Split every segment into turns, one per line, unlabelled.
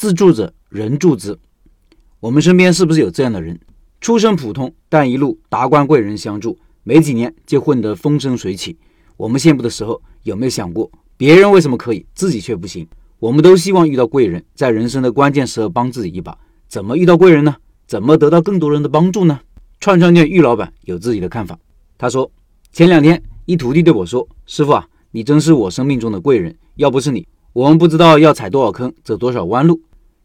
自助者人助之。我们身边是不是有这样的人？出身普通，但一路达官贵人相助，没几年就混得风生水起。我们羡慕的时候，有没有想过别人为什么可以，自己却不行？我们都希望遇到贵人，在人生的关键时候帮自己一把。怎么遇到贵人呢？怎么得到更多人的帮助呢？串串店玉老板有自己的看法。他说：“前两天，一徒弟对我说：‘师傅啊，你真是我生命中的贵人。要不是你，我们不知道要踩多少坑，走多少弯路。’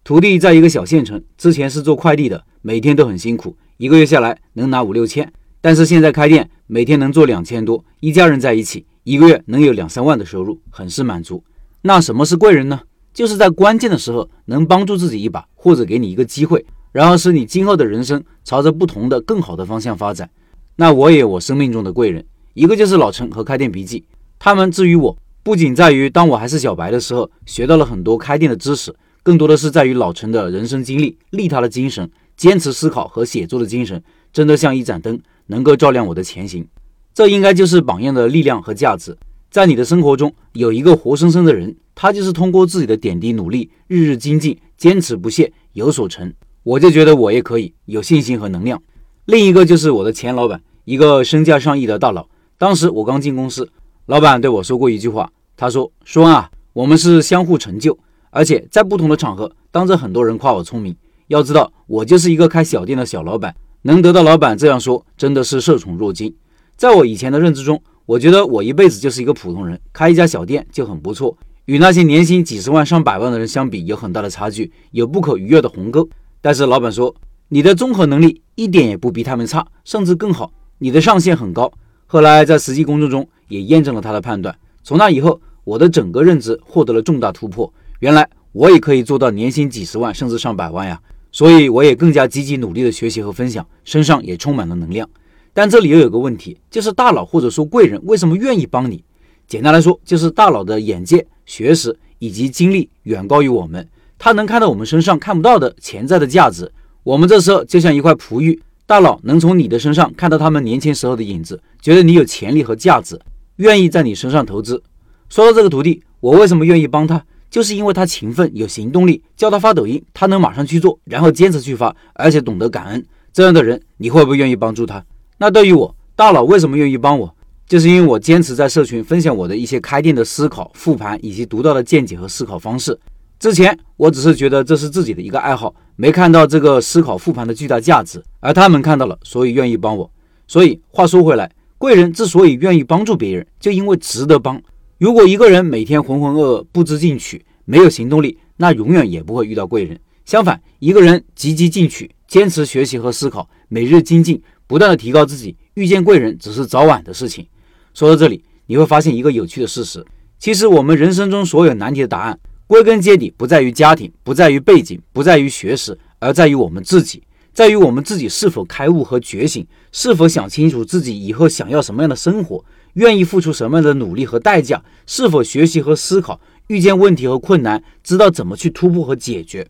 徒弟在一个小县城，之前是做快递的，每天都很辛苦，一个月下来能拿五六千。但是现在开店，每天能做两千多，一家人在一起，一个月能有两三万的收入，很是满足。那什么是贵人呢？就是在关键的时候能帮助自己一把，或者给你一个机会。”然后使你今后的人生朝着不同的、更好的方向发展。那我也有我生命中的贵人，一个就是老陈和开店笔记。他们至于我，不仅在于当我还是小白的时候学到了很多开店的知识，更多的是在于老陈的人生经历、利他的精神、坚持思考和写作的精神，真的像一盏灯，能够照亮我的前行。这应该就是榜样的力量和价值。在你的生活中有一个活生生的人，他就是通过自己的点滴努力，日日精进，坚持不懈，有所成。我就觉得我也可以有信心和能量。另一个就是我的前老板，一个身价上亿的大佬。当时我刚进公司，老板对我说过一句话，他说：“说啊，我们是相互成就，而且在不同的场合，当着很多人夸我聪明。要知道，我就是一个开小店的小老板，能得到老板这样说，真的是受宠若惊。在我以前的认知中，我觉得我一辈子就是一个普通人，开一家小店就很不错，与那些年薪几十万上百万的人相比，有很大的差距，有不可逾越的鸿沟。”但是老板说，你的综合能力一点也不比他们差，甚至更好，你的上限很高。后来在实际工作中也验证了他的判断。从那以后，我的整个认知获得了重大突破。原来我也可以做到年薪几十万，甚至上百万呀！所以我也更加积极努力的学习和分享，身上也充满了能量。但这里又有个问题，就是大佬或者说贵人为什么愿意帮你？简单来说，就是大佬的眼界、学识以及经历远高于我们。他能看到我们身上看不到的潜在的价值，我们这时候就像一块璞玉，大佬能从你的身上看到他们年轻时候的影子，觉得你有潜力和价值，愿意在你身上投资。说到这个徒弟，我为什么愿意帮他？就是因为他勤奋有行动力，叫他发抖音，他能马上去做，然后坚持去发，而且懂得感恩。这样的人，你会不会愿意帮助他？那对于我，大佬为什么愿意帮我？就是因为我坚持在社群分享我的一些开店的思考、复盘以及独到的见解和思考方式。之前我只是觉得这是自己的一个爱好，没看到这个思考复盘的巨大价值，而他们看到了，所以愿意帮我。所以话说回来，贵人之所以愿意帮助别人，就因为值得帮。如果一个人每天浑浑噩噩、不知进取、没有行动力，那永远也不会遇到贵人。相反，一个人积极进取、坚持学习和思考，每日精进，不断的提高自己，遇见贵人只是早晚的事情。说到这里，你会发现一个有趣的事实：其实我们人生中所有难题的答案。归根结底，不在于家庭，不在于背景，不在于学识，而在于我们自己，在于我们自己是否开悟和觉醒，是否想清楚自己以后想要什么样的生活，愿意付出什么样的努力和代价，是否学习和思考，遇见问题和困难，知道怎么去突破和解决。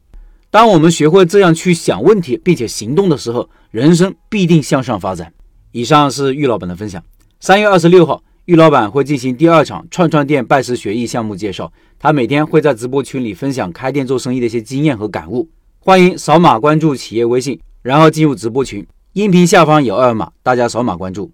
当我们学会这样去想问题，并且行动的时候，人生必定向上发展。以上是玉老板的分享。三月二十六号。玉老板会进行第二场串串店拜师学艺项目介绍，他每天会在直播群里分享开店做生意的一些经验和感悟。欢迎扫码关注企业微信，然后进入直播群，音频下方有二维码，大家扫码关注。